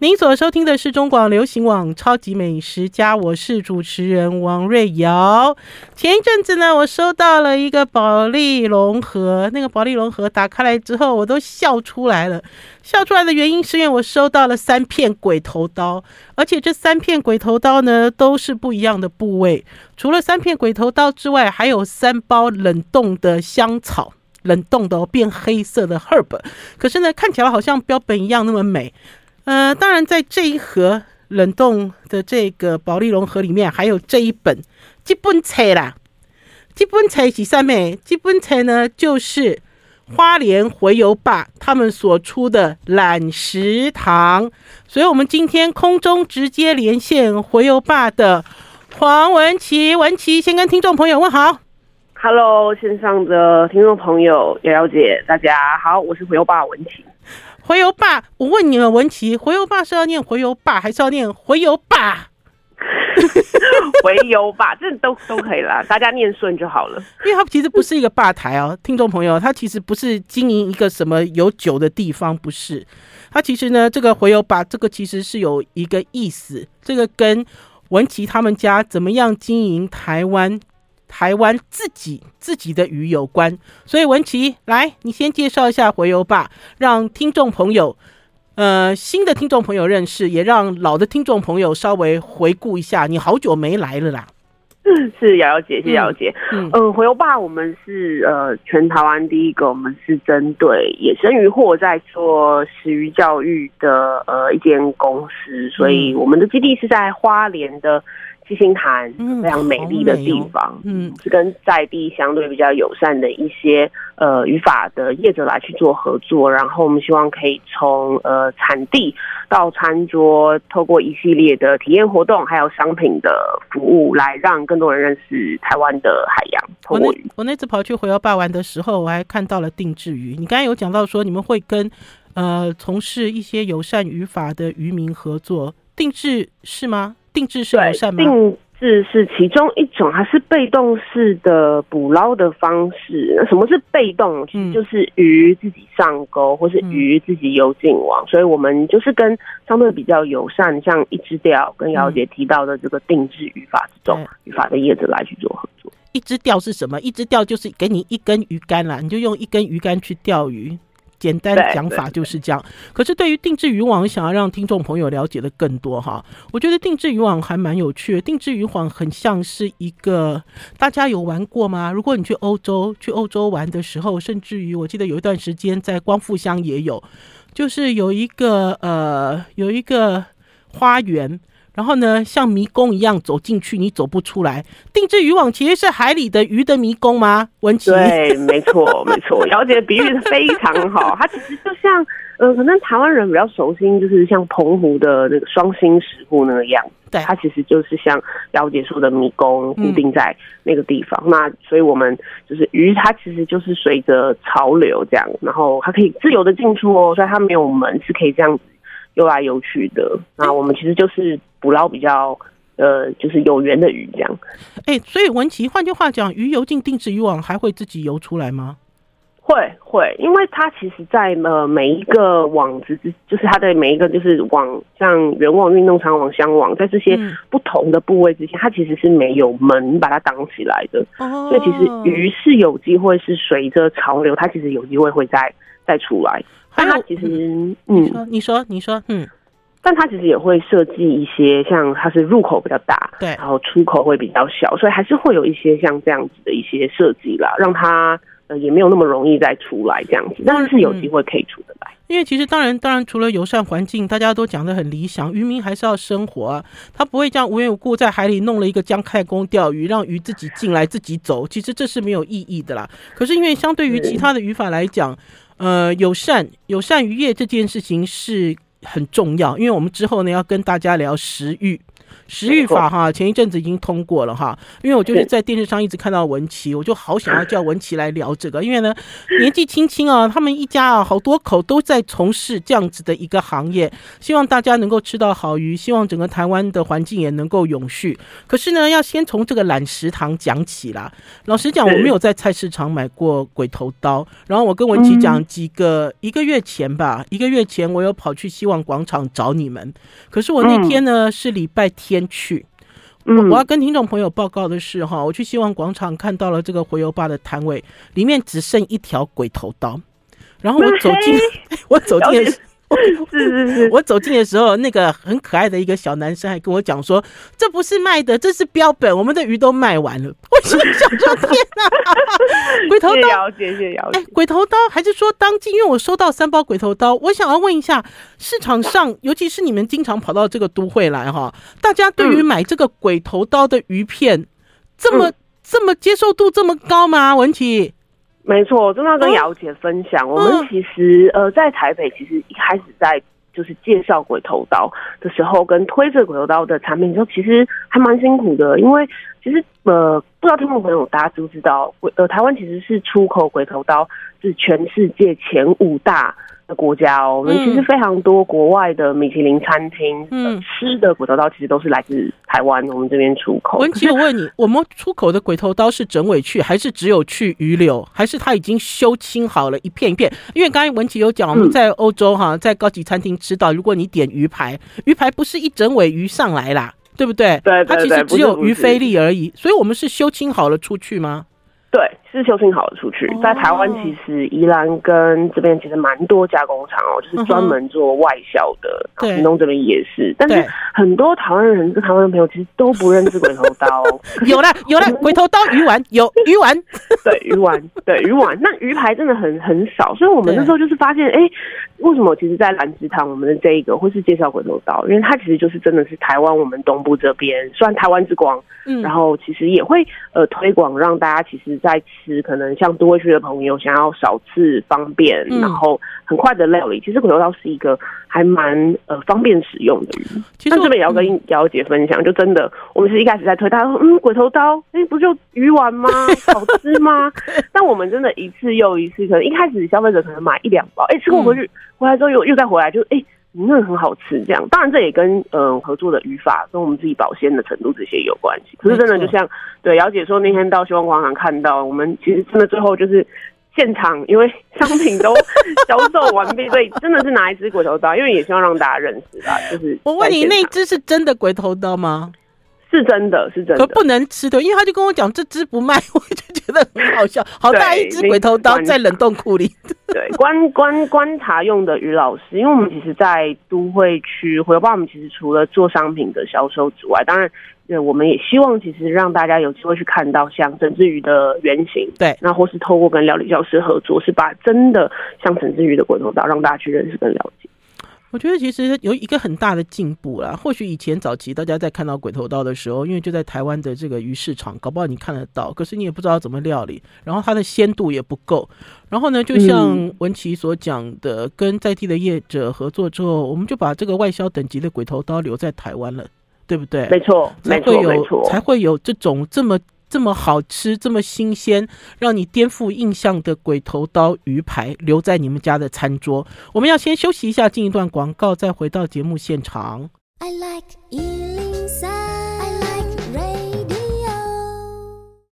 您所收听的是中广流行网《超级美食家》，我是主持人王瑞瑶。前一阵子呢，我收到了一个保利龙盒，那个保利龙盒打开来之后，我都笑出来了。笑出来的原因是因为我收到了三片鬼头刀，而且这三片鬼头刀呢，都是不一样的部位。除了三片鬼头刀之外，还有三包冷冻的香草，冷冻的变黑色的 herb，可是呢，看起来好像标本一样那么美。呃，当然，在这一盒冷冻的这个保利龙盒里面，还有这一本基本册啦。基本册是什么？基本册呢，就是花莲回游吧他们所出的懒食堂。所以，我们今天空中直接连线回游吧的黄文琪，文琪先跟听众朋友问好。Hello，线上的听众朋友，瑶瑶姐，大家好，我是回游吧文琪。回油爸，我问你们，文琪，回油爸是要念回油爸，还是要念回油爸？回游吧，这都都可以啦，大家念顺就好了。因为它其实不是一个吧台哦，听众朋友，它其实不是经营一个什么有酒的地方，不是。它其实呢，这个回油吧，这个其实是有一个意思，这个跟文琪他们家怎么样经营台湾。台湾自己自己的鱼有关，所以文琪来，你先介绍一下回游吧，让听众朋友，呃，新的听众朋友认识，也让老的听众朋友稍微回顾一下。你好久没来了啦。是瑶瑶姐，谢谢瑶瑶姐。嗯，呃，回游吧，我们是呃全台湾第一个，我们是针对野生渔获在做食鱼教育的呃一间公司，所以我们的基地是在花莲的。七星潭，非常美丽的地方，嗯，是跟在地相对比较友善的一些呃语法的业者来去做合作，然后我们希望可以从呃产地到餐桌，透过一系列的体验活动，还有商品的服务，来让更多人认识台湾的海洋。我那我那次跑去回游霸玩的时候，我还看到了定制鱼。你刚才有讲到说你们会跟呃从事一些友善语法的渔民合作，定制是吗？定制是友善吗？定制是其中一种，它是被动式的捕捞的方式。那什么是被动？其实就是鱼自己上钩，或是鱼自己游进网。所以我们就是跟相对比较友善，像一只钓跟姚姐提到的这个定制语法这种语法的业者来去做合作。一只钓是什么？一只钓就是给你一根鱼竿啦，你就用一根鱼竿去钓鱼。简单的讲法就是这样。可是对于定制渔网，想要让听众朋友了解的更多哈，我觉得定制渔网还蛮有趣的。定制渔网很像是一个，大家有玩过吗？如果你去欧洲，去欧洲玩的时候，甚至于我记得有一段时间在光复乡也有，就是有一个呃，有一个花园。然后呢，像迷宫一样走进去，你走不出来。定制渔网其实是海里的鱼的迷宫吗？文琪？对，没错，没错。姚姐的比喻非常好，它其实就像，呃，可能台湾人比较熟悉，就是像澎湖的那个双星石沪那个样。对，它其实就是像姚姐说的迷宫，固定在那个地方。嗯、那所以我们就是鱼，它其实就是随着潮流这样，然后它可以自由的进出哦，所以它没有门，是可以这样子。游来游去的，那我们其实就是捕捞比较呃，就是有缘的鱼这样。哎、欸，所以文琪，换句话讲，鱼游进定制渔网，还会自己游出来吗？会会，因为它其实，在呃每一个网子之，就是它的每一个就是网，像圆网、运动场网、箱网，在这些不同的部位之间，它其实是没有门把它挡起来的。哦，所以其实鱼是有机会是随着潮流，它其实有机会会再再出来。但它其实，嗯，你说，你说，你说，嗯，但它其实也会设计一些，像它是入口比较大，对，然后出口会比较小，所以还是会有一些像这样子的一些设计啦，让它呃也没有那么容易再出来这样子，但是是有机会可以出得来。因为其实当然，当然除了友善环境，大家都讲的很理想，渔民还是要生活啊，他不会这样无缘无故在海里弄了一个姜太公钓鱼，让鱼自己进来自己走，其实这是没有意义的啦。可是因为相对于其他的语法来讲，呃，友善友善愉悦这件事情是很重要，因为我们之后呢要跟大家聊食欲，食欲法哈，前一阵子已经通过了哈。因为我就是在电视上一直看到文琪，我就好想要叫文琪来聊这个。因为呢，年纪轻轻啊，他们一家啊，好多口都在从事这样子的一个行业。希望大家能够吃到好鱼，希望整个台湾的环境也能够永续。可是呢，要先从这个懒食堂讲起啦。老实讲，我没有在菜市场买过鬼头刀。然后我跟文琪讲，几个一个月前吧，一个月前我有跑去希望广场找你们。可是我那天呢是礼拜天去。我要跟听众朋友报告的是哈，我去希望广场看到了这个回游吧的摊位，里面只剩一条鬼头刀。然后我走进，我走进。是是是，我走进的时候，那个很可爱的一个小男生还跟我讲说：“这不是卖的，这是标本，我们的鱼都卖完了。”我心想说：“天哪，鬼头刀！”谢谢了解。哎，鬼头刀还是说当今？因为我收到三包鬼头刀，我想要问一下，市场上，尤其是你们经常跑到这个都会来哈，大家对于买这个鬼头刀的鱼片，这么这么接受度这么高吗？文琪？没错，我真的要跟姚姐分享，嗯、我们其实呃在台北，其实一开始在就是介绍鬼头刀的时候，跟推这鬼头刀的产品的时候，其实还蛮辛苦的，因为其实呃不知道听众朋友大家知不知道，呃台湾其实是出口鬼头刀是全世界前五大。的国家哦，我们其实非常多国外的米其林餐厅，嗯，吃的鬼头刀其实都是来自台湾，我们这边出口。文琪，我问你，我们出口的鬼头刀是整尾去，还是只有去鱼柳，还是它已经修清好了一片一片？因为刚才文琪有讲，我们在欧洲哈，在高级餐厅吃到，如果你点鱼排，鱼排不是一整尾鱼上来啦，对不对？对，它其实只有鱼菲力而已，所以我们是修清好了出去吗？对，是修清好了出去。在台湾，其实宜兰跟这边其实蛮多加工厂哦，就是专门做外销的。屏东这边也是，但是很多台湾人跟台湾的朋友其实都不认识鬼头刀。有了，有了，鬼头刀鱼丸有 鱼丸，对鱼丸，对鱼丸。那鱼排真的很很少，所以我们那时候就是发现，哎，为什么其实，在兰芝堂我们的这一个会是介绍鬼头刀？因为它其实就是真的是台湾我们东部这边，虽然台湾之光。嗯，然后其实也会呃推广，让大家其实。在吃，可能像都会区的朋友想要少次方便，嗯、然后很快的料理。其实鬼头刀是一个还蛮呃方便使用的鱼。其实这边也要跟姚姐分享，就真的，我们是一开始在推，他说嗯，鬼头刀，哎，不就鱼丸吗？好吃吗？但我们真的一次又一次，可能一开始消费者可能买一两包，哎，吃过回去，嗯、回来之后又又再回来，就哎。那很好吃，这样当然这也跟嗯合作的语法跟我们自己保鲜的程度这些有关系。可是真的就像对姚姐说，那天到希望广场看到，我们其实真的最后就是现场，因为商品都 销售完毕，所以真的是拿一支鬼头刀，因为也希望让大家认识吧。就是我问你，那支是真的鬼头刀吗？是真的，是真的，可不能吃的，因为他就跟我讲这只不卖，我就觉得很好笑，好大一只鬼头刀在冷冻库里。对，观观观察用的于老师，因为我们其实，在都会区回游吧，我们其实除了做商品的销售之外，当然，呃，我们也希望其实让大家有机会去看到像整只鱼的原型，对，那或是透过跟料理教师合作，是把真的像整只鱼的鬼头刀让大家去认识跟了解。我觉得其实有一个很大的进步啦。或许以前早期大家在看到鬼头刀的时候，因为就在台湾的这个鱼市场，搞不好你看得到，可是你也不知道怎么料理，然后它的鲜度也不够。然后呢，就像文琪所讲的，跟在地的业者合作之后，我们就把这个外销等级的鬼头刀留在台湾了，对不对？没错，才会有才会有这种这么。这么好吃，这么新鲜，让你颠覆印象的鬼头刀鱼排留在你们家的餐桌。我们要先休息一下，进一段广告，再回到节目现场。I like 103, I like radio。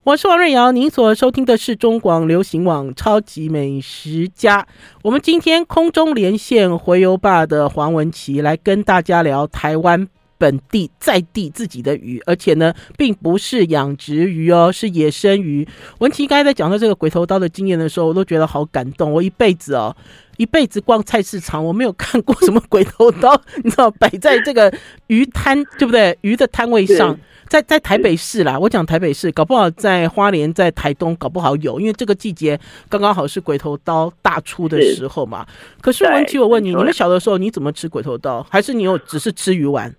我是王瑞瑶，您所收听的是中广流行网超级美食家。我们今天空中连线回游吧的黄文琪，来跟大家聊台湾。本地在地自己的鱼，而且呢，并不是养殖鱼哦，是野生鱼。文琪刚才在讲到这个鬼头刀的经验的时候，我都觉得好感动。我一辈子哦，一辈子逛菜市场，我没有看过什么鬼头刀，你知道，摆在这个鱼摊，对不对？鱼的摊位上，在在台北市啦，我讲台北市，搞不好在花莲、在台东，搞不好有，因为这个季节刚刚好是鬼头刀大出的时候嘛。可是文琪，我问你，你们小的时候你怎么吃鬼头刀？还是你有只是吃鱼丸？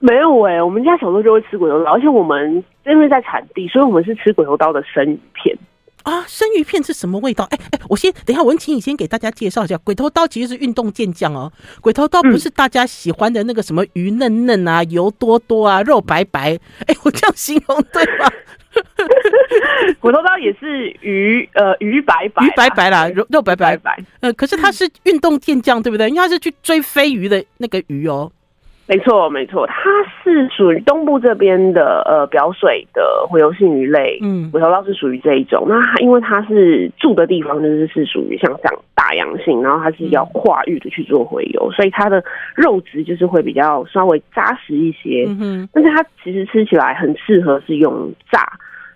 没有哎、欸，我们家小时候就会吃鬼头刀，而且我们因为在产地，所以我们是吃鬼头刀的生鱼片。啊，生鱼片是什么味道？哎哎，我先等一下，文琴，你先给大家介绍一下，鬼头刀其实是运动健将哦。鬼头刀不是大家喜欢的那个什么鱼嫩嫩啊、油多多啊、肉白白。哎，我这样形容对吗？鬼头刀也是鱼，呃，鱼白白，鱼白白啦，肉肉白白白。呃，可是它是运动健将，对不对？因为它是去追飞鱼的那个鱼哦。没错，没错，它是属于东部这边的呃表水的洄游性鱼类。嗯，尾头捞是属于这一种。那它因为它是住的地方就是是属于像这样大洋性，然后它是要跨域的去做洄游，所以它的肉质就是会比较稍微扎实一些。嗯哼，但是它其实吃起来很适合是用炸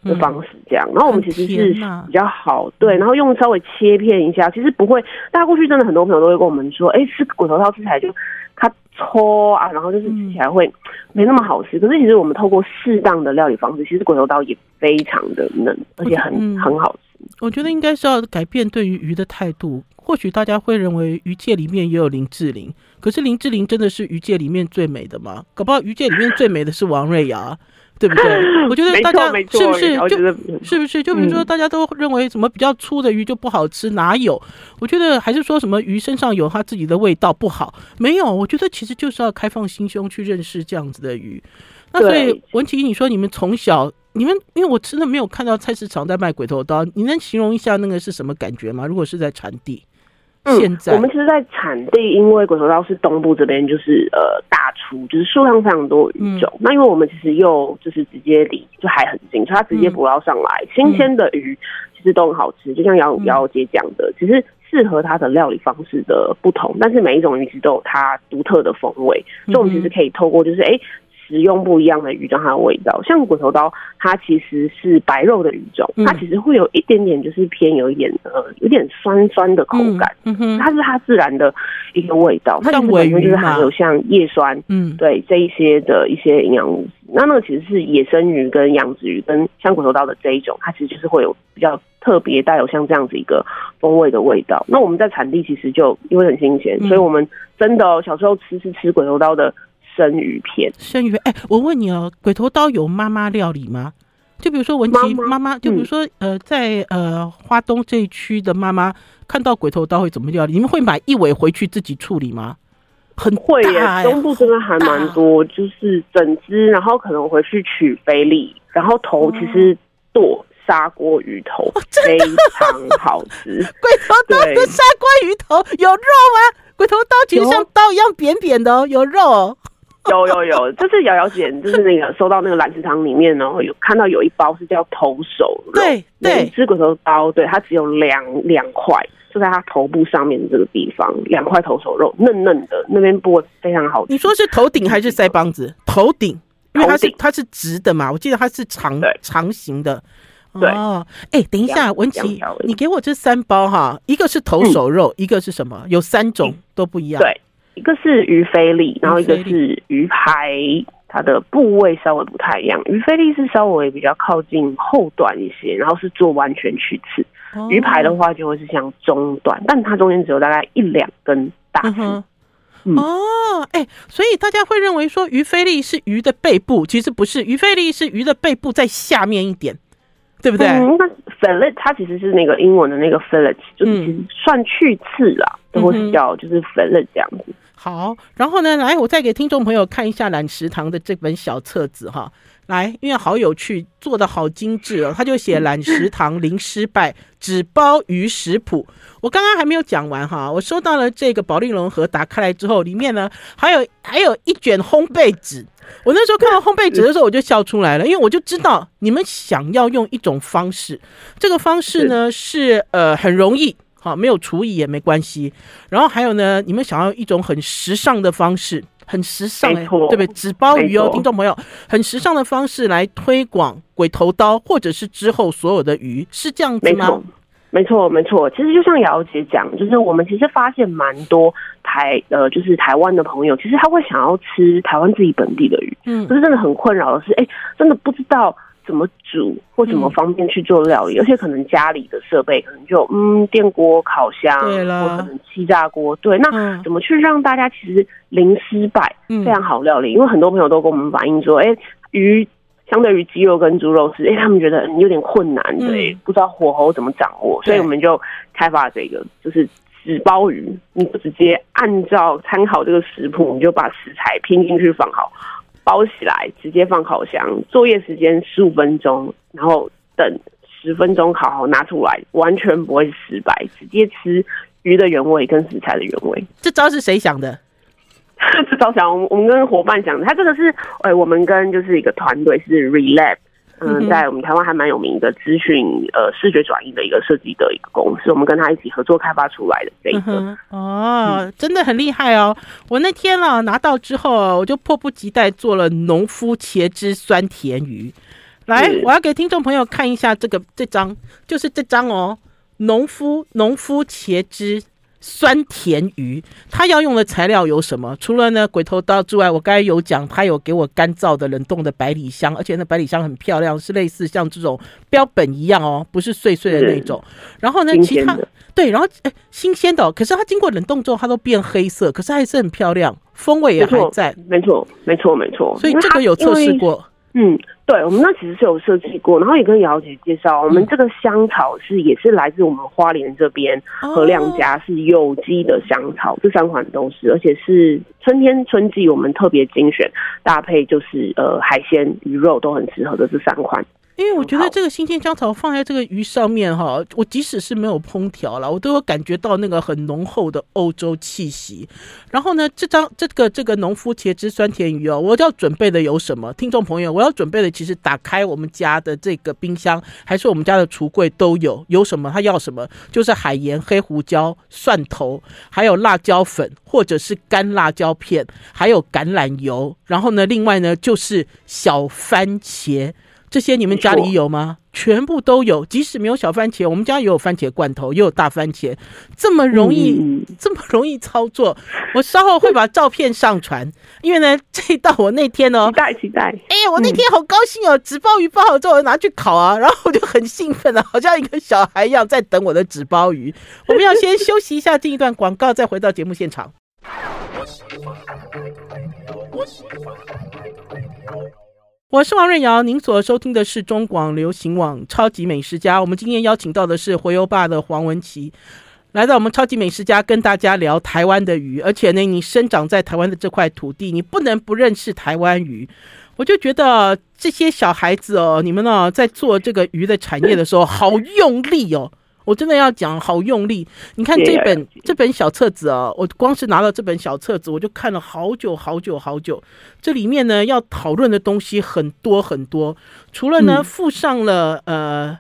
的方式这样。然后我们其实是比较好对，然后用稍微切片一下，其实不会。大家过去真的很多朋友都会跟我们说，哎，吃骨头刀吃起来就。它搓啊，然后就是吃起来会没那么好吃。嗯、可是其实我们透过适当的料理方式，其实骨头刀也非常的嫩，而且很、嗯、很好吃。我觉得应该是要改变对于鱼的态度。或许大家会认为鱼界里面也有林志玲，可是林志玲真的是鱼界里面最美的吗？搞不好鱼界里面最美的是王瑞瑶。对不对？我觉得大家是不是就是不是？就比如说，大家都认为什么比较粗的鱼就不好吃，哪有？我觉得还是说什么鱼身上有它自己的味道不好，没有。我觉得其实就是要开放心胸去认识这样子的鱼。那所以文琪，你说你们从小你们，因为我真的没有看到菜市场在卖鬼头刀，你能形容一下那个是什么感觉吗？如果是在产地？嗯，我们其实，在产地，因为鬼头刀是东部这边，就是呃大出，就是数量非常多鱼种。嗯、那因为我们其实又就是直接离就海很近，所以它直接捕捞上来，嗯、新鲜的鱼其实都很好吃。就像姚姚姐讲的，其实适合它的料理方式的不同，但是每一种鱼其实都有它独特的风味，所以我们其实可以透过就是哎。欸食用不一样的鱼种，它的味道，像鬼头刀，它其实是白肉的鱼种，它其实会有一点点，就是偏有一点呃，有点酸酸的口感，嗯哼，它是它自然的一个味道，它其实本身就是含有像叶酸，嗯，对这一些的一些营养物质。那那个其实是野生鱼跟养殖鱼跟像鬼头刀的这一种，它其实就是会有比较特别带有像这样子一个风味的味道。那我们在产地其实就因为很新鲜，所以我们真的小时候吃是吃鬼头刀的。生鱼片，生鱼片。哎、欸，我问你哦，鬼头刀有妈妈料理吗？就比如说文琪妈妈，就比如说呃，在呃花东这一区的妈妈看到鬼头刀会怎么料理？你们会买一尾回去自己处理吗？很会耶，东部真的还蛮多，就是整只，然后可能回去取菲力，然后头其实剁砂锅鱼头，非常好吃。鬼头刀的砂锅鱼头有肉吗？鬼头刀其实像刀一样扁扁的哦，有肉哦。有有有，就是瑶瑶姐，就是那个收到那个蓝食堂里面，然后有看到有一包是叫头手肉，对对，吃骨头刀，对，它只有两两块，就在它头部上面这个地方，两块头手肉，嫩嫩的，那边剥非常好吃。你说是头顶还是腮帮子？头顶，因为它是它是直的嘛，我记得它是长长形的。对哦，哎，等一下，文琪，你给我这三包哈，一个是头手肉，一个是什么？有三种都不一样。对。一个是鱼菲力，然后一个是鱼排，它的部位稍微不太一样。鱼菲力是稍微比较靠近后段一些，然后是做完全去刺。哦、鱼排的话就会是像中段，但它中间只有大概一两根大刺。嗯嗯、哦，哎、欸，所以大家会认为说鱼菲力是鱼的背部，其实不是，鱼菲力是鱼的背部在下面一点，对不对？嗯，那 fillet 它其实是那个英文的那个 fillet，就是其实算去刺啦，都会是叫就是 fillet 这样子。好，然后呢，来，我再给听众朋友看一下懒食堂的这本小册子哈。来，因为好有趣，做的好精致哦。他就写懒食堂零失败，只包鱼食谱。我刚刚还没有讲完哈，我收到了这个保丽龙盒，打开来之后，里面呢还有还有一卷烘焙纸。我那时候看到烘焙纸的时候，我就笑出来了，因为我就知道你们想要用一种方式，这个方式呢是呃很容易。好，没有厨艺也没关系。然后还有呢，你们想要一种很时尚的方式，很时尚哎，对不对？纸包鱼哦，听众朋友，很时尚的方式来推广鬼头刀，或者是之后所有的鱼，是这样子吗？没错，没错。其实就像瑶姐讲，就是我们其实发现蛮多台呃，就是台湾的朋友，其实他会想要吃台湾自己本地的鱼，嗯，可是真的很困扰的是，哎，真的不知道。怎么煮或怎么方便去做料理，嗯、而且可能家里的设备可能就嗯电锅、烤箱，对了。或可能气炸锅。对，那怎么去让大家其实零失败，非常好料理？嗯、因为很多朋友都跟我们反映说，哎、欸，鱼相对于鸡肉跟猪肉是，哎、欸，他们觉得有点困难，对，嗯、不知道火候怎么掌握，所以我们就开发这个，就是纸包鱼，你不直接按照参考这个食谱，你就把食材拼进去放好，包起来，直接放烤箱，作业时间十五分钟，然后等十分钟烤好拿出来，完全不会失败，直接吃鱼的原味跟食材的原味。这招是谁想的？这招想我们跟伙伴想的，他这个是，哎、欸，我们跟就是一个团队是 Relab，嗯、呃，在我们台湾还蛮有名的资讯呃视觉转移的一个设计的一个公司，我们跟他一起合作开发出来的这个。嗯、哦，嗯、真的很厉害哦！我那天啊拿到之后，我就迫不及待做了农夫茄汁酸甜鱼。来，我要给听众朋友看一下这个这张，就是这张哦，农夫农夫茄汁。酸甜鱼，它要用的材料有什么？除了呢鬼头刀之外，我刚才有讲，它有给我干燥的冷冻的百里香，而且那百里香很漂亮，是类似像这种标本一样哦，不是碎碎的那种。然后呢，其他对，然后哎，新鲜的，可是它经过冷冻之后，它都变黑色，可是还是很漂亮，风味也还在。没错，没错，没错。所以这个有测试过。嗯，对，我们那其实是有设计过，然后也跟瑶姐介绍，我们这个香草是也是来自我们花莲这边和亮家是有机的香草，这三款都是，而且是春天春季我们特别精选搭配，就是呃海鲜鱼肉都很适合的这三款。因为我觉得这个新鲜香草放在这个鱼上面哈，我即使是没有烹调了，我都有感觉到那个很浓厚的欧洲气息。然后呢，这张这个这个农夫茄汁酸甜鱼哦，我要准备的有什么？听众朋友，我要准备的其实打开我们家的这个冰箱，还是我们家的橱柜都有。有什么？他要什么？就是海盐、黑胡椒、蒜头，还有辣椒粉，或者是干辣椒片，还有橄榄油。然后呢，另外呢就是小番茄。这些你们家里有吗？全部都有，即使没有小番茄，我们家也有番茄罐头，也有大番茄，这么容易，嗯、这么容易操作。我稍后会把照片上传，因为呢，这道我那天哦，期待期待。哎呀，我那天好高兴哦，纸包鱼包好之后我拿去烤啊，然后我就很兴奋啊，好像一个小孩一样在等我的纸包鱼。我们要先休息一下，进一段广告，再回到节目现场。我是王瑞瑶，您所收听的是中广流行网《超级美食家》。我们今天邀请到的是洄游吧的黄文琪，来到我们《超级美食家》跟大家聊台湾的鱼。而且呢，你生长在台湾的这块土地，你不能不认识台湾鱼。我就觉得这些小孩子哦，你们呢在做这个鱼的产业的时候，好用力哦。我真的要讲，好用力！你看这本这本小册子啊，我光是拿到这本小册子，我就看了好久好久好久。这里面呢，要讨论的东西很多很多。除了呢，附上了呃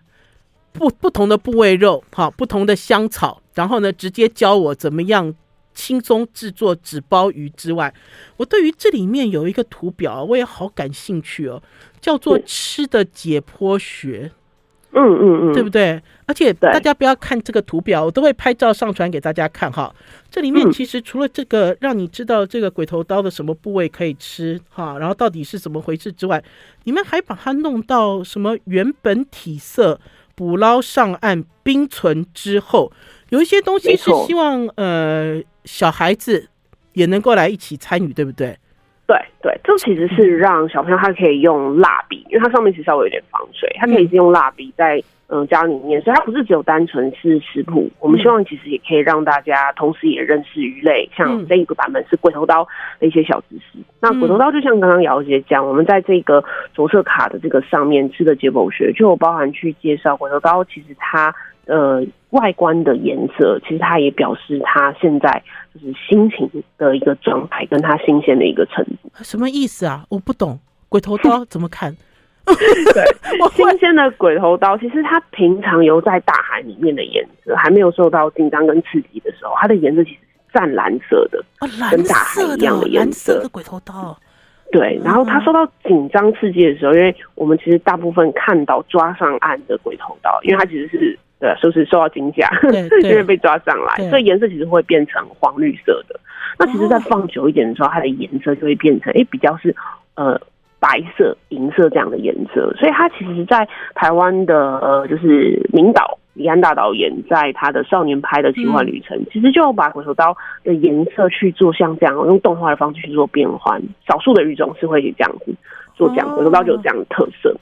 不不同的部位肉，哈，不同的香草，然后呢，直接教我怎么样轻松制作纸包鱼之外，我对于这里面有一个图表，我也好感兴趣哦，叫做“吃的解剖学”。嗯嗯嗯，对不对？而且大家不要看这个图表，我都会拍照上传给大家看哈。这里面其实除了这个让你知道这个鬼头刀的什么部位可以吃哈，然后到底是怎么回事之外，你们还把它弄到什么原本体色、捕捞上岸、冰存之后，有一些东西是希望呃小孩子也能够来一起参与，对不对？对对，这其实是让小朋友他可以用蜡笔，因为它上面其实稍微有点防水，他可以是用蜡笔在嗯家里面，所以它不是只有单纯是食谱。我们希望其实也可以让大家同时也认识鱼类，像这一个版本是鬼头刀的一些小知识。那鬼头刀就像刚刚姚姐讲，我们在这个着色卡的这个上面吃的解剖学，就有包含去介绍鬼头刀，其实它。呃，外观的颜色，其实它也表示它现在就是心情的一个状态，跟它新鲜的一个程度。什么意思啊？我不懂，鬼头刀怎么看？对，新鲜的鬼头刀，其实它平常游在大海里面的颜色，还没有受到紧张跟刺激的时候，它的颜色其实是湛蓝色的，哦，跟大海一样的颜色的鬼头刀。对，然后它受到紧张刺激的时候，因为我们其实大部分看到抓上岸的鬼头刀，因为它其实是。对，就是受到惊吓，因为被抓上来，所以颜色其实会变成黄绿色的。那其实，在放久一点的时候，它的颜色就会变成，哎，比较是呃白色、银色这样的颜色。所以它其实，在台湾的呃，就是明导李安大导演在他的少年拍的奇幻旅程，嗯、其实就把鬼头刀的颜色去做像这样用动画的方式去做变换。少数的语种是会这样子做这样，哦、鬼头刀就有这样的特色。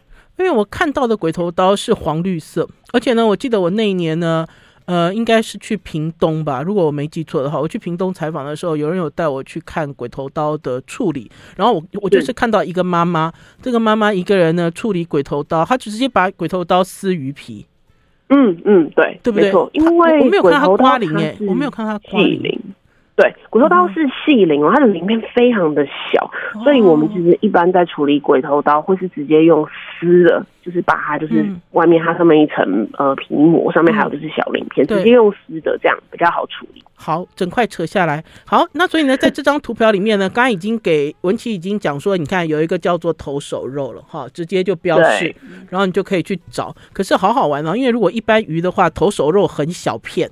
因为我看到的鬼头刀是黄绿色，而且呢，我记得我那一年呢。呃，应该是去屏东吧，如果我没记错的话。我去屏东采访的时候，有人有带我去看鬼头刀的处理，然后我我就是看到一个妈妈，这个妈妈一个人呢处理鬼头刀，她就直接把鬼头刀撕鱼皮。嗯嗯，对，对不对？因为我没有看她刮鳞哎，我没有看她刮鳞。对，鬼头刀是细鳞哦，它的鳞片非常的小，哦、所以我们其实一般在处理鬼头刀，会是直接用撕的，就是把它就是外面它上面一层呃皮膜，上面还有就是小鳞片，嗯、直接用撕的这样比较好处理。好，整块扯下来。好，那所以呢，在这张图表里面呢，刚刚已经给文琪已经讲说，你看有一个叫做头手肉了哈，直接就标示，然后你就可以去找。可是好好玩哦，因为如果一般鱼的话，头手肉很小片。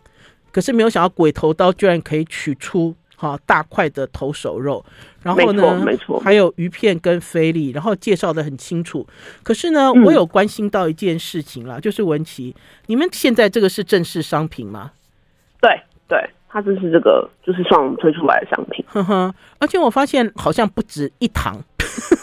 可是没有想到鬼头刀居然可以取出哈大块的头手肉，然后呢，没错，没错，还有鱼片跟菲力，然后介绍的很清楚。可是呢，嗯、我有关心到一件事情啦，就是文琪，你们现在这个是正式商品吗？对对，它就是这个，就是算我们推出来的商品。呵呵，而且我发现好像不止一堂，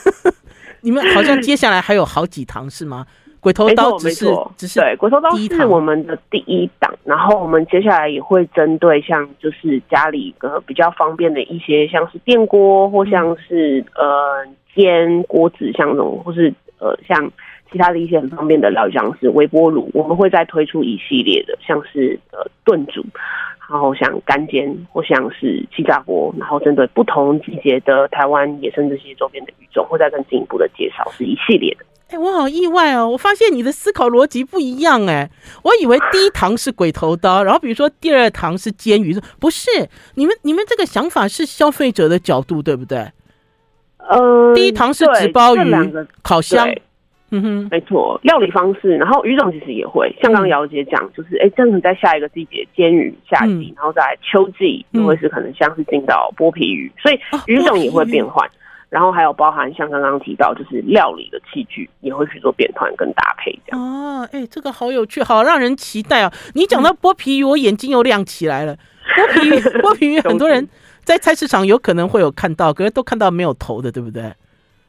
你们好像接下来还有好几堂是吗？鬼头刀只是，只是对，鬼头刀是我们的第一档，然后我们接下来也会针对像就是家里一个比较方便的一些，像是电锅或像是呃煎锅子，像这种或是呃像其他的一些很方便的料理，像是微波炉，我们会再推出一系列的，像是呃炖煮，然后像干煎或像是气炸锅，然后针对不同季节的台湾野生这些周边的鱼种，会再更进一步的介绍，是一系列的。哎、欸，我好意外哦！我发现你的思考逻辑不一样哎，我以为第一堂是鬼头刀，然后比如说第二堂是煎鱼，不是？你们你们这个想法是消费者的角度，对不对？呃，第一堂是纸包鱼、烤箱，对嗯哼，没错，料理方式，然后鱼种其实也会，像刚刚姚姐讲，就是哎，这样子在下一个季节煎鱼，夏季，嗯、然后在秋季就会是可能像是进到剥皮鱼，所以鱼种也会变换。然后还有包含像刚刚提到，就是料理的器具也会去做变换跟搭配这样。哦，哎，这个好有趣，好让人期待啊！你讲到剥皮鱼，我眼睛又亮起来了。剥皮鱼，剥皮鱼，很多人在菜市场有可能会有看到，可是都看到没有头的，对不对？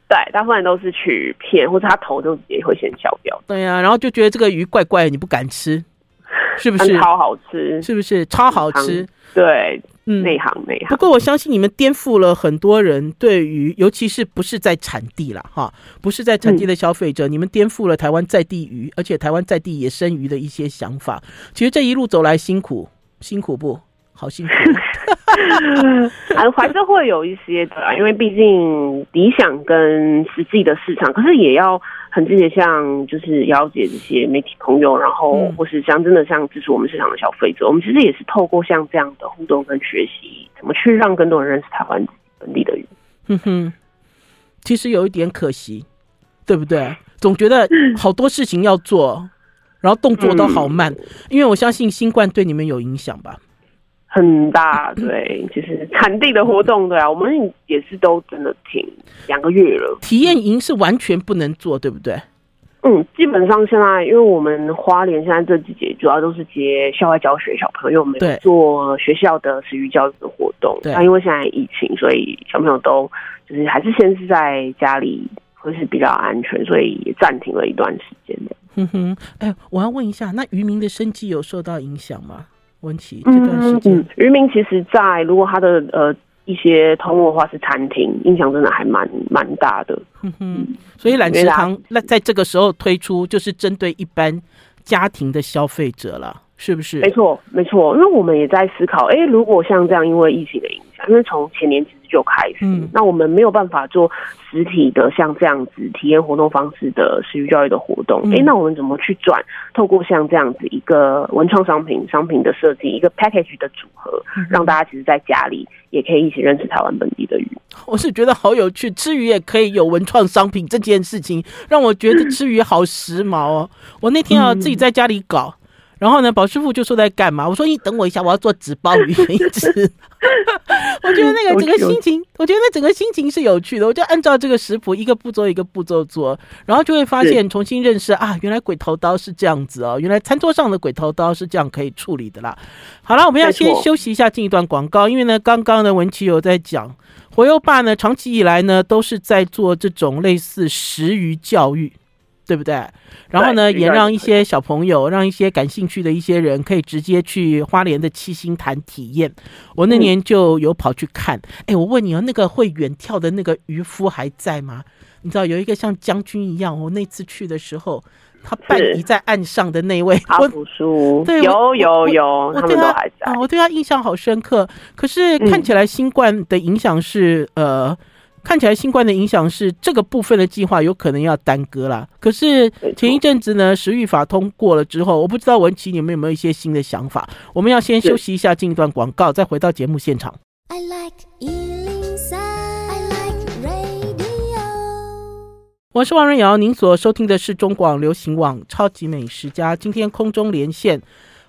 对，大部分都是去片，或者他头就也会先削掉。对呀、啊，然后就觉得这个鱼怪怪的，你不敢吃，是不是？超好吃，是不是？超好吃，对。嗯，内行内行。不过我相信你们颠覆了很多人对于，尤其是不是在产地啦，哈，不是在产地的消费者，嗯、你们颠覆了台湾在地鱼，而且台湾在地野生鱼的一些想法。其实这一路走来辛苦，辛苦不？好辛苦。还 还是会有一些的，因为毕竟理想跟实际的市场，可是也要。很直接，像就是了解这些媒体朋友，然后或是像真的像支持我们市场的消费者，嗯、我们其实也是透过像这样的互动跟学习，怎么去让更多人认识台湾本地的鱼。哼哼，其实有一点可惜，对不对？总觉得好多事情要做，然后动作都好慢，嗯、因为我相信新冠对你们有影响吧。很大，对，就是产地的活动，对啊，我们也是都真的停两个月了。体验营是完全不能做，对不对？嗯，基本上现在，因为我们花莲现在这季节主要都是接校外教学小朋友们做学校的食育教育的活动。对，那因为现在疫情，所以小朋友都就是还是先是在家里会是比较安全，所以也暂停了一段时间的。哼哼，哎，我要问一下，那渔民的生计有受到影响吗？文琪这段时间，渔民其实，在如果他的呃一些通路的话是餐厅，影响真的还蛮蛮大的。嗯哼，所以懒食堂那在这个时候推出，就是针对一般家庭的消费者了，是不是？没错，没错，因为我们也在思考，哎、欸，如果像这样，因为疫情的影响，因为从前年其实。就开始，嗯、那我们没有办法做实体的像这样子体验活动方式的食育教育的活动。哎、嗯欸，那我们怎么去转？透过像这样子一个文创商品、商品的设计，一个 package 的组合，嗯、让大家其实在家里也可以一起认识台湾本地的鱼。我是觉得好有趣，吃鱼也可以有文创商品这件事情，让我觉得吃鱼好时髦哦。我那天啊自己在家里搞。然后呢，宝师傅就说在干嘛？我说你等我一下，我要做纸包鱼给你吃。我觉得那个整个心情，我觉得那整个心情是有趣的。我就按照这个食谱，一个步骤一个步骤做，然后就会发现重新认识啊，原来鬼头刀是这样子哦，原来餐桌上的鬼头刀是这样可以处理的啦。好了，我们要先休息一下，进一段广告，因为呢，刚刚呢文琪有在讲，火油爸呢长期以来呢都是在做这种类似食鱼教育。对不对？然后呢，也让一些小朋友，让一些感兴趣的一些人，可以直接去花莲的七星潭体验。我那年就有跑去看。哎，我问你哦，那个会远眺的那个渔夫还在吗？你知道有一个像将军一样，我那次去的时候，他半倚在岸上的那位，阿福叔，对，有有有，他们都还在。我对他印象好深刻。可是看起来新冠的影响是呃。看起来新冠的影响是这个部分的计划有可能要耽搁了。可是前一阵子呢，食育法通过了之后，我不知道文琪你们有没有一些新的想法？我们要先休息一下，进一段广告，再回到节目现场。I like 103，I like radio。我是王瑞瑶，您所收听的是中广流行网《超级美食家》。今天空中连线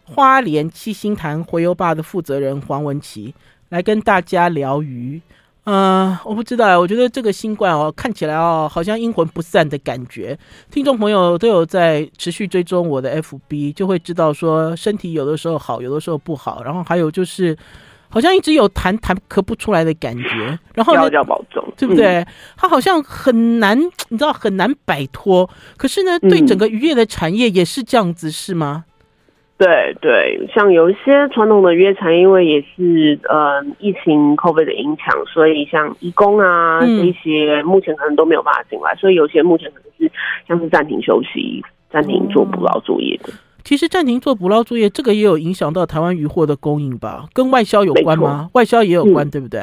花莲七星潭活优爸的负责人黄文琪，来跟大家聊鱼。嗯、呃，我不知道，我觉得这个新冠哦，看起来哦，好像阴魂不散的感觉。听众朋友都有在持续追踪我的 FB，就会知道说身体有的时候好，有的时候不好。然后还有就是，好像一直有痰痰咳不出来的感觉。然后要要保重，对不对？它好像很难，你知道很难摆脱。可是呢，对整个渔业的产业也是这样子，是吗？对对，像有一些传统的渔业产，因为也是呃疫情 COVID 的影响，所以像义工啊、嗯、这一些目前可能都没有办法进来，所以有些目前可能是像是暂停休息、暂停做捕捞作业的。其实暂停做捕捞作业，这个也有影响到台湾渔获的供应吧？跟外销有关吗？外销也有关，嗯、对不对？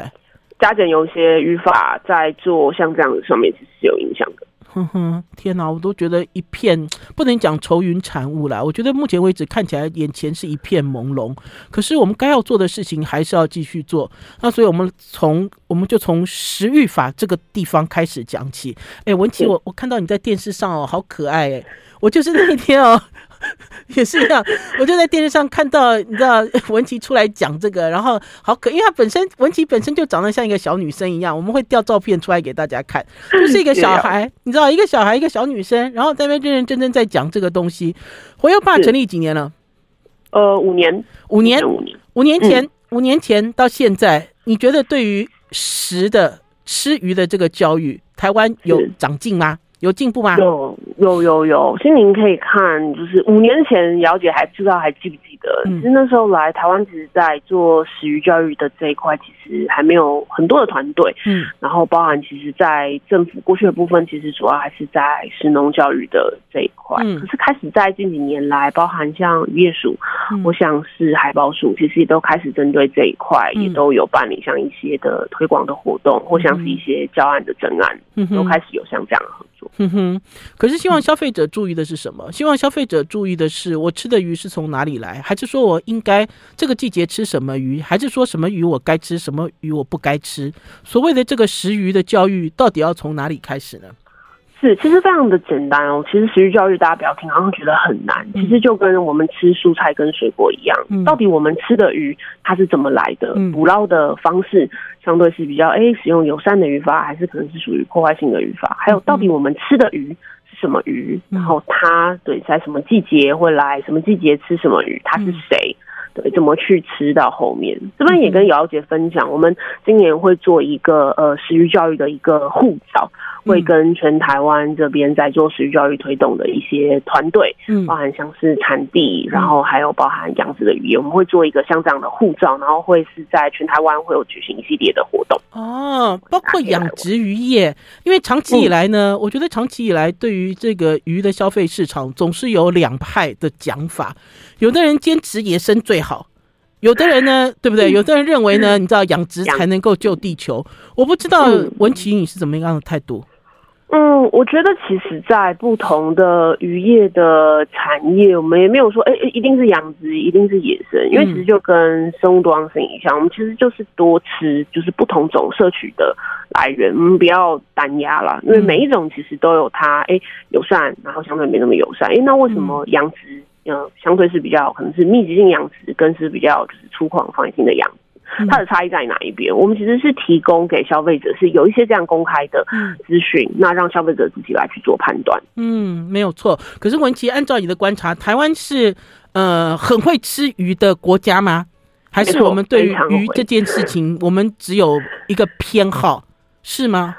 加减有些语法在做像这样的上面，其实是有影响的。哼哼，天哪，我都觉得一片不能讲愁云惨雾啦。我觉得目前为止看起来眼前是一片朦胧，可是我们该要做的事情还是要继续做。那所以我们从我们就从食欲法这个地方开始讲起。哎，文琪，我我看到你在电视上哦，好可爱哎，我就是那一天哦。也是一样，我就在电视上看到，你知道文琪出来讲这个，然后好可，因为她本身文琪本身就长得像一个小女生一样，我们会调照片出来给大家看，就是一个小孩，你知道，一个小孩，一个小女生，然后在那边认认真真在讲这个东西。活优爸成立几年了？呃，五年，五年，五年，五年。前，嗯、五年前到现在，你觉得对于食的吃鱼的这个教育，台湾有长进吗？有进步吗？有有有有，其实您可以看，就是五年前姚姐还不知道还记不记得？其实那时候来台湾，其实在做食鱼教育的这一块，其实还没有很多的团队。嗯，然后包含其实，在政府过去的部分，其实主要还是在食农教育的这一块。嗯，可是开始在近几年来，包含像渔业署，我想是海保署，其实也都开始针对这一块，也都有办理像一些的推广的活动，或像是一些教案的专案，都开始有像这样作。哼哼，可是希望消费者注意的是什么？希望消费者注意的是，我吃的鱼是从哪里来，还是说我应该这个季节吃什么鱼，还是说什么鱼我该吃，什么鱼我不该吃？所谓的这个食鱼的教育，到底要从哪里开始呢？是，其实非常的简单哦。其实食鱼教育大家不要听，好像觉得很难。其实就跟我们吃蔬菜跟水果一样，嗯、到底我们吃的鱼它是怎么来的？捕捞的方式相对是比较哎、欸，使用友善的语法，还是可能是属于破坏性的语法？还有到底我们吃的鱼是什么鱼？然后它对在什么季节会来？什么季节吃什么鱼？它是谁？对，怎么去吃到后面？这边也跟瑶姐分享，我们今年会做一个呃食育教育的一个护照。会跟全台湾这边在做食育教育推动的一些团队，嗯，包含像是产地，然后还有包含养殖的渔业，我们会做一个像这样的护照，然后会是在全台湾会有举行一系列的活动。哦，包括养殖渔业，因为长期以来呢，嗯、我觉得长期以来对于这个鱼的消费市场总是有两派的讲法，有的人坚持野生最好，有的人呢，对不对？有的人认为呢，你知道养殖才能够救地球。我不知道文琪你是怎么样的态度？嗯，我觉得其实，在不同的渔业的产业，我们也没有说，哎、欸，一定是养殖，一定是野生，因为其实就跟生物多样性一样，我们其实就是多吃，就是不同种摄取的来源，我们不要单压了，因为每一种其实都有它，哎、欸，友善，然后相对没那么友善，哎、欸，那为什么养殖呃，相对是比较可能是密集性养殖，跟是比较就是粗犷放养性的养殖，它的差异在哪一边？我们其实是提供给消费者是有一些这样公开的资讯，那让消费者自己来去做判断。嗯，没有错。可是文琪，按照你的观察，台湾是呃很会吃鱼的国家吗？还是我们对于鱼这件事情，我们只有一个偏好，是吗？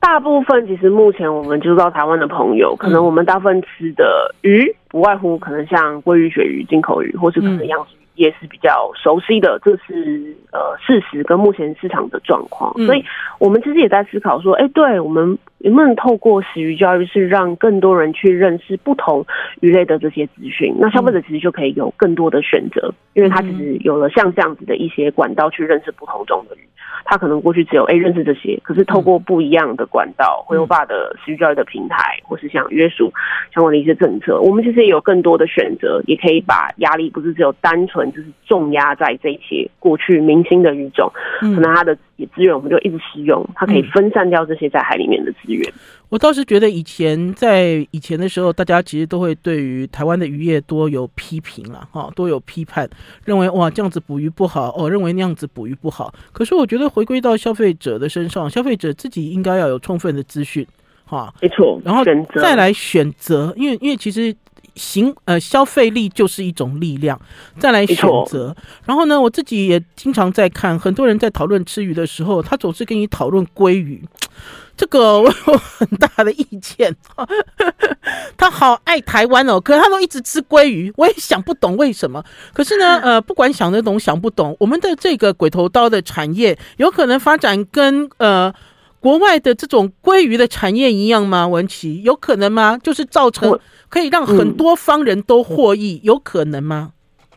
大部分其实目前我们知道台湾的朋友，可能我们大部分吃的鱼不外乎可能像鲑鱼、鳕鱼、进口鱼，或是可能养殖鱼也是比较熟悉的，这是呃事实跟目前市场的状况。所以我们其实也在思考说，哎，对我们能不能透过食鱼教育，是让更多人去认识不同鱼类的这些资讯，那消费者其实就可以有更多的选择，因为他其实有了像这样子的一些管道去认识不同种的鱼。他可能过去只有哎认识这些，可是透过不一样的管道，回游爸的食鱼教育的平台，或是像约束相关的一些政策，我们其实也有更多的选择，也可以把压力不是只有单纯就是重压在这些过去明星的鱼种，可能它的资源我们就一直使用，它可以分散掉这些在海里面的资源。我倒是觉得以前在以前的时候，大家其实都会对于台湾的渔业多有批评了哈，多有批判，认为哇这样子捕鱼不好哦，认为那样子捕鱼不好。可是我觉得回归到消费者的身上，消费者自己应该要有充分的资讯哈，没错，然后再来选择，因为因为其实行呃消费力就是一种力量，再来选择。然后呢，我自己也经常在看，很多人在讨论吃鱼的时候，他总是跟你讨论鲑鱼。这个我有很大的意见，他好爱台湾哦，可是他都一直吃鲑鱼，我也想不懂为什么。可是呢，呃，不管想得懂想不懂，我们的这个鬼头刀的产业有可能发展跟呃国外的这种鲑鱼的产业一样吗？文琪，有可能吗？就是造成可以让很多方人都获益，有可能吗？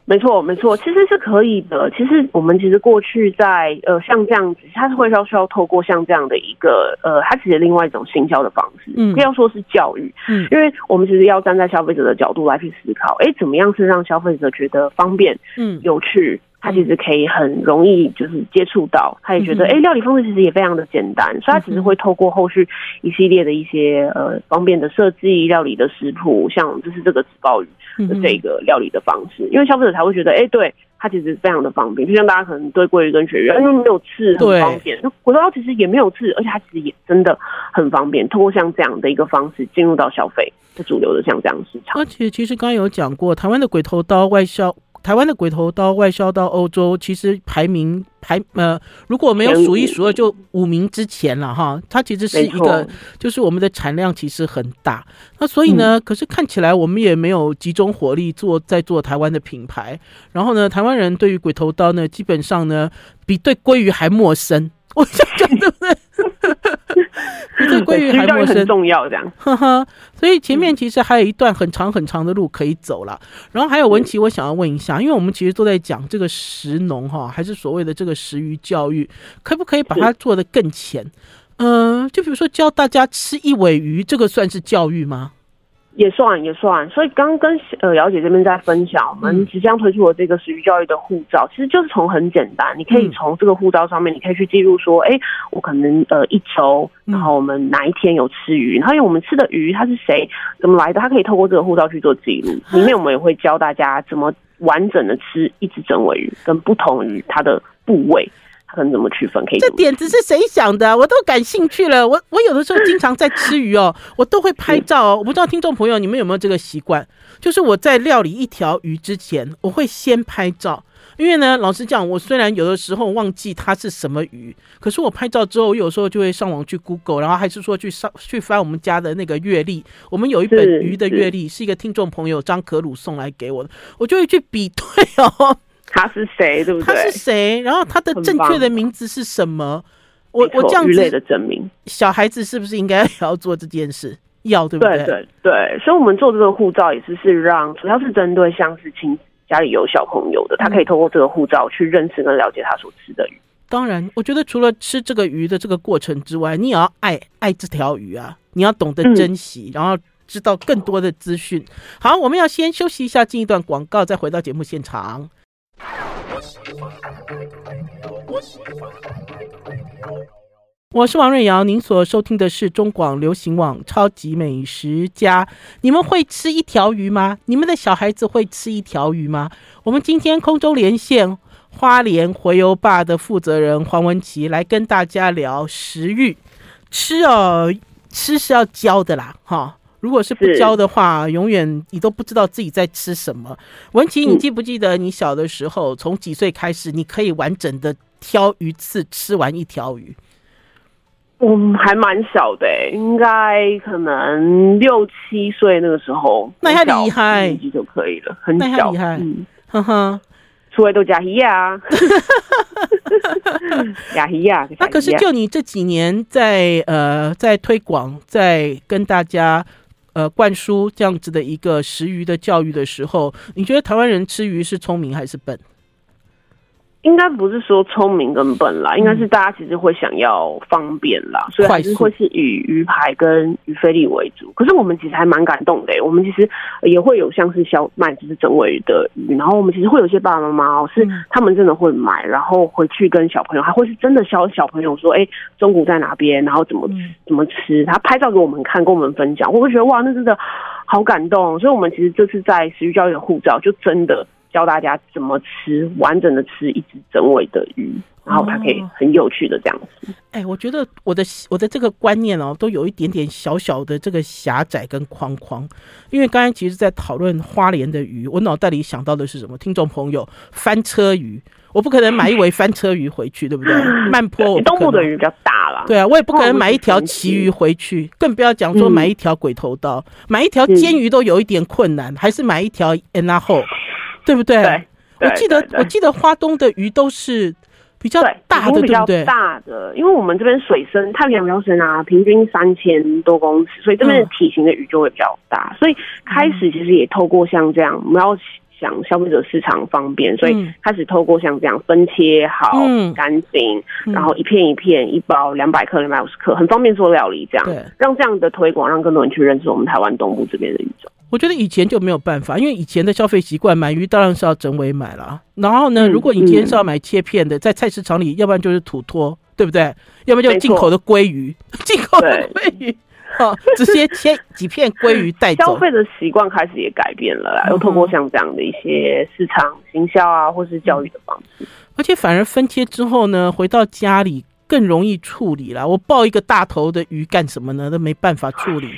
没错，没错，其实是可以的。其实我们其实过去在呃像这样子，它是会需要需要透过像这样的一个呃，它其实另外一种行销的方式，嗯，不要说是教育，嗯，因为我们其实要站在消费者的角度来去思考，哎，怎么样是让消费者觉得方便、嗯，有趣。他其实可以很容易就是接触到，他也觉得哎、欸，料理方式其实也非常的简单，所以他其实会透过后续一系列的一些呃方便的设计、料理的食谱，像就是这个紫鲍鱼的这个料理的方式，因为消费者才会觉得哎、欸，对，它其实非常的方便。就像大家可能对鲑鱼跟鳕鱼，因为没有刺很方便，那鬼头刀其实也没有刺，而且它其实也真的很方便。通过像这样的一个方式进入到消费的主流的像这样市场，而且其实刚刚有讲过，台湾的鬼头刀外销。台湾的鬼头刀外销到欧洲，其实排名排呃，如果没有数一数二，就五名之前了哈。它其实是一个，就是我们的产量其实很大。那所以呢，可是看起来我们也没有集中火力做在做台湾的品牌。然后呢，台湾人对于鬼头刀呢，基本上呢，比对鲑鱼还陌生。我想讲对不对？比 这鲑鱼还陌生，重要这样。呵呵，所以前面其实还有一段很长很长的路可以走了。然后还有文琪，我想要问一下，因为我们其实都在讲这个食农哈，还是所谓的这个食鱼教育，可不可以把它做得更浅？嗯、呃，就比如说教大家吃一尾鱼，这个算是教育吗？也算也算，所以刚跟呃姚姐这边在分享，我们即将推出的这个食鱼教育的护照，其实就是从很简单，你可以从这个护照上面，你可以去记录说，哎，我可能呃一周，然后我们哪一天有吃鱼，然后因为我们吃的鱼它是谁怎么来的，它可以透过这个护照去做记录。里面我们也会教大家怎么完整的吃一只整尾鱼，跟不同鱼它的部位。可能怎么区分？可以这点子是谁想的？我都感兴趣了。我我有的时候经常在吃鱼哦，我都会拍照哦。我不知道听众朋友你们有没有这个习惯？就是我在料理一条鱼之前，我会先拍照。因为呢，老实讲，我虽然有的时候忘记它是什么鱼，可是我拍照之后，我有时候就会上网去 Google，然后还是说去上去翻我们家的那个月历。我们有一本鱼的月历，是一个听众朋友张可鲁送来给我的，我就会去比对哦。他是谁？对不对？他是谁？然后他的正确的名字是什么？我我这样子，类的证明，小孩子是不是应该要做这件事？要对不对？对对对，所以我们做这个护照也是是让，主要是针对像是亲家里有小朋友的，他可以通过这个护照去认识跟了解他所吃的鱼。当然，我觉得除了吃这个鱼的这个过程之外，你也要爱爱这条鱼啊，你要懂得珍惜，嗯、然后知道更多的资讯。好，我们要先休息一下，进一段广告，再回到节目现场。我是王瑞瑶，您所收听的是中广流行网《超级美食家》。你们会吃一条鱼吗？你们的小孩子会吃一条鱼吗？我们今天空中连线花莲回游吧的负责人黄文琪来跟大家聊食欲。吃哦，吃是要教的啦，哈！如果是不教的话，永远你都不知道自己在吃什么。文琪，你记不记得你小的时候，从几岁开始，你可以完整的挑鱼刺吃完一条鱼？嗯，还蛮小的，应该可能六七岁那个时候，那还厉害，就可以了，很小，厉害，嗯，呵呵，出来都加鱼啊，加鱼啊，那可是就你这几年在呃在推广，在跟大家呃灌输这样子的一个食鱼的教育的时候，你觉得台湾人吃鱼是聪明还是笨？应该不是说聪明跟笨啦，应该是大家其实会想要方便啦，所以还是会是以鱼排跟鱼菲力为主。可是我们其实还蛮感动的，我们其实也会有像是小卖就是整尾的鱼，然后我们其实会有些爸爸妈妈哦，是他们真的会买，然后回去跟小朋友，还会是真的教小朋友说，哎，中古在哪边，然后怎么怎么吃，他拍照给我们看，跟我们分享，我会觉得哇，那真的好感动。所以，我们其实这次在食鱼教育的护照，就真的。教大家怎么吃完整的吃一只整尾的鱼，然后它可以很有趣的这样子。哎、欸，我觉得我的我的这个观念哦，都有一点点小小的这个狭窄跟框框。因为刚才其实，在讨论花莲的鱼，我脑袋里想到的是什么？听众朋友，翻车鱼，我不可能买一 尾翻车鱼回去，对不对？慢坡，东部的鱼比较大啦。对啊，我也不可能买一条旗鱼回去，更不要讲说买一条鬼头刀，嗯、买一条煎鱼都有一点困难，还是买一条 Anaho。对不对？对，我记得我记得花东的鱼都是比较大的，对不对？大的，因为我们这边水深，太平洋比较深啊，平均三千多公尺，所以这边的体型的鱼就会比较大。嗯、所以开始其实也透过像这样，我们要想消费者市场方便，所以开始透过像这样分切好、干净，然后一片一片，一包两百克、两百五十克，很方便做料理，这样让这样的推广，让更多人去认识我们台湾东部这边的鱼种。我觉得以前就没有办法，因为以前的消费习惯，买鱼当然是要整尾买了。然后呢，如果你今天是要买切片的，在菜市场里，要不然就是土托，对不对？要不然就进口的鲑鱼，进口的鲑鱼，好，直接切几片鲑鱼带走。消费的习惯开始也改变了啦，又透过像这样的一些市场行销啊，或是教育的方式，而且反而分切之后呢，回到家里更容易处理了。我抱一个大头的鱼干什么呢？都没办法处理。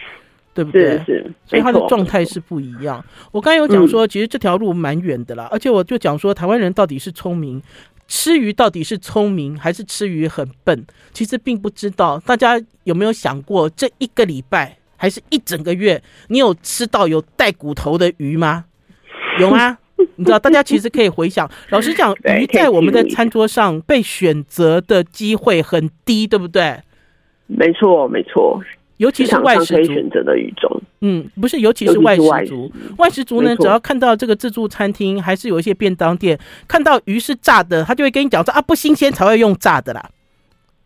对不对？是是，所以它的状态是不一样。我刚才有讲说，其实这条路蛮远的啦，嗯、而且我就讲说，台湾人到底是聪明，吃鱼到底是聪明，还是吃鱼很笨？其实并不知道。大家有没有想过，这一个礼拜还是一整个月，你有吃到有带骨头的鱼吗？有吗？你知道，大家其实可以回想。老实讲，鱼在我们的餐桌上被选择的机会很低，对不对？没错，没错。尤其是外食族选择的鱼种，嗯，不是，尤其是外食族。外食族呢，只要看到这个自助餐厅，还是有一些便当店，看到鱼是炸的，他就会跟你讲说啊，不新鲜才会用炸的啦。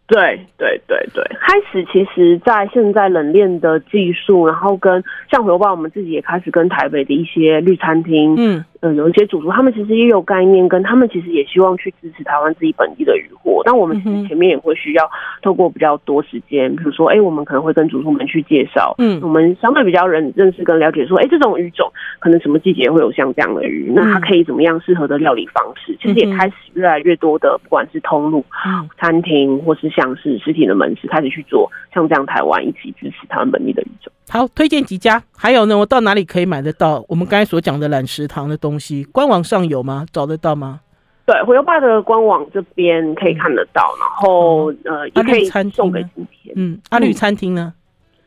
对对对对，开始其实，在现在冷链的技术，然后跟像回游吧，我们自己也开始跟台北的一些绿餐厅，嗯。嗯，有一些主厨，他们其实也有概念，跟他们其实也希望去支持台湾自己本地的渔获。但我们其实前面也会需要透过比较多时间，比如说，哎、欸，我们可能会跟主厨们去介绍，嗯，我们相对比较认认识跟了解，说，哎、欸，这种鱼种可能什么季节会有像这样的鱼，那它可以怎么样适合的料理方式？其实也开始越来越多的，不管是通路、餐厅，或是像是实体的门市，开始去做像这样台湾一起支持台湾本地的鱼种。好，推荐几家，还有呢，我到哪里可以买得到我们刚才所讲的懒食堂的东西？官网上有吗？找得到吗？对，回游吧的官网这边可以看得到，然后、嗯、呃，也可以送给今天。嗯，阿绿餐厅呢？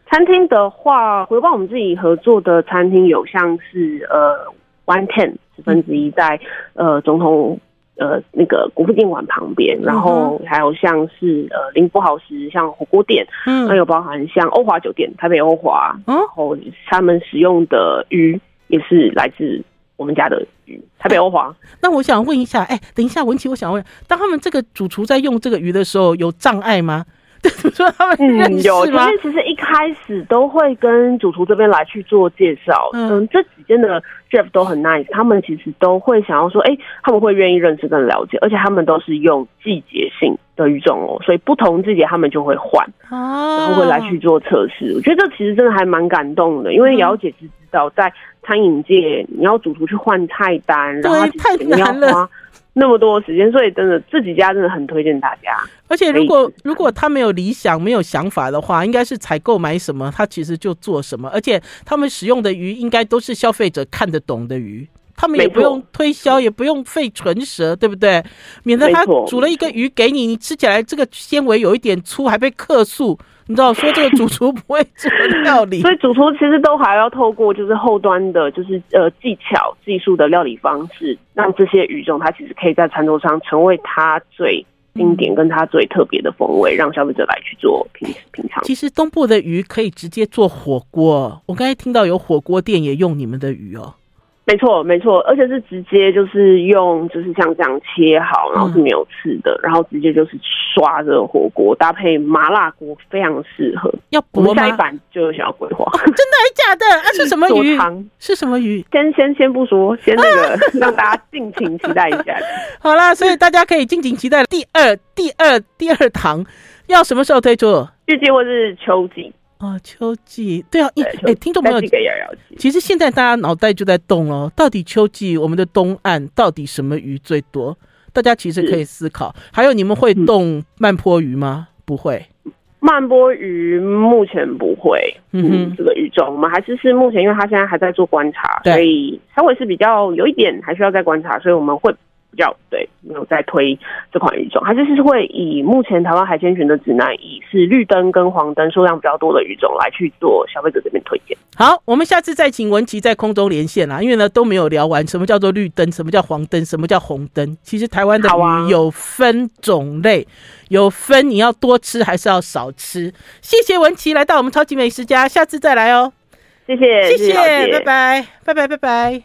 餐厅的话，回游吧我们自己合作的餐厅有像是呃，One Ten 十分之一在呃总统。呃，那个国父纪念馆旁边，然后还有像是呃林福豪食，像火锅店，嗯，还有包含像欧华酒店，台北欧华，然后他们使用的鱼也是来自我们家的鱼，台北欧皇。那我想问一下，哎，等一下文琪，我想问，当他们这个主厨在用这个鱼的时候，有障碍吗？说他们认识有，就是其实一开始都会跟主厨这边来去做介绍。嗯，这几间的 chef 都很 nice，他们其实都会想要说，哎、欸，他们会愿意认识跟了解，而且他们都是用季节性的鱼种哦，所以不同季节他们就会换，然后会来去做测试。我觉得这其实真的还蛮感动的，因为姚姐是知道在餐饮界，你要主厨去换菜单，然后你要花。那么多时间，所以真的自己家真的很推荐大家。而且如果如果他没有理想、没有想法的话，应该是采购买什么，他其实就做什么。而且他们使用的鱼应该都是消费者看得懂的鱼，他们也不用推销，也不用费唇舌，对不对？免得他煮了一个鱼给你，你吃起来这个纤维有一点粗，还被客诉。你知道说这个主厨不会做料理，所以主厨其实都还要透过就是后端的，就是呃技巧、技术的料理方式，让这些鱼种它其实可以在餐桌上成为它最经典跟它最特别的风味，让消费者来去做品品尝。其实东部的鱼可以直接做火锅，我刚才听到有火锅店也用你们的鱼哦。没错，没错，而且是直接就是用，就是像这样切好，然后是没有刺的，嗯、然后直接就是刷着火锅，搭配麻辣锅，非常适合。要播吗？我们下一版就想要规划、哦，真的还假的？啊，是什么鱼？汤 是什么鱼？先先先不说，先那个让大家敬请期待一下。好啦，所以大家可以敬请期待第二、第二、第二堂要什么时候推出？预计会是秋季。哦，秋季对啊，哎、欸，听众朋友，其实现在大家脑袋就在动哦，到底秋季我们的东岸到底什么鱼最多？大家其实可以思考。还有，你们会动慢坡鱼吗？不会，慢波鱼目前不会。嗯哼，这个鱼种我们还是是目前，因为它现在还在做观察，所以稍微是比较有一点还需要再观察，所以我们会。比较对，没有在推这款鱼种，还是是会以目前台湾海鲜群的指南，以是绿灯跟黄灯数量比较多的鱼种来去做消费者这边推荐。好，我们下次再请文琪在空中连线啦，因为呢都没有聊完，什么叫做绿灯，什么叫黄灯，什么叫红灯。其实台湾的鱼有分种类，有分你要多吃还是要少吃。谢谢文琪来到我们超级美食家，下次再来哦。谢谢，谢谢，拜拜，拜拜，拜拜。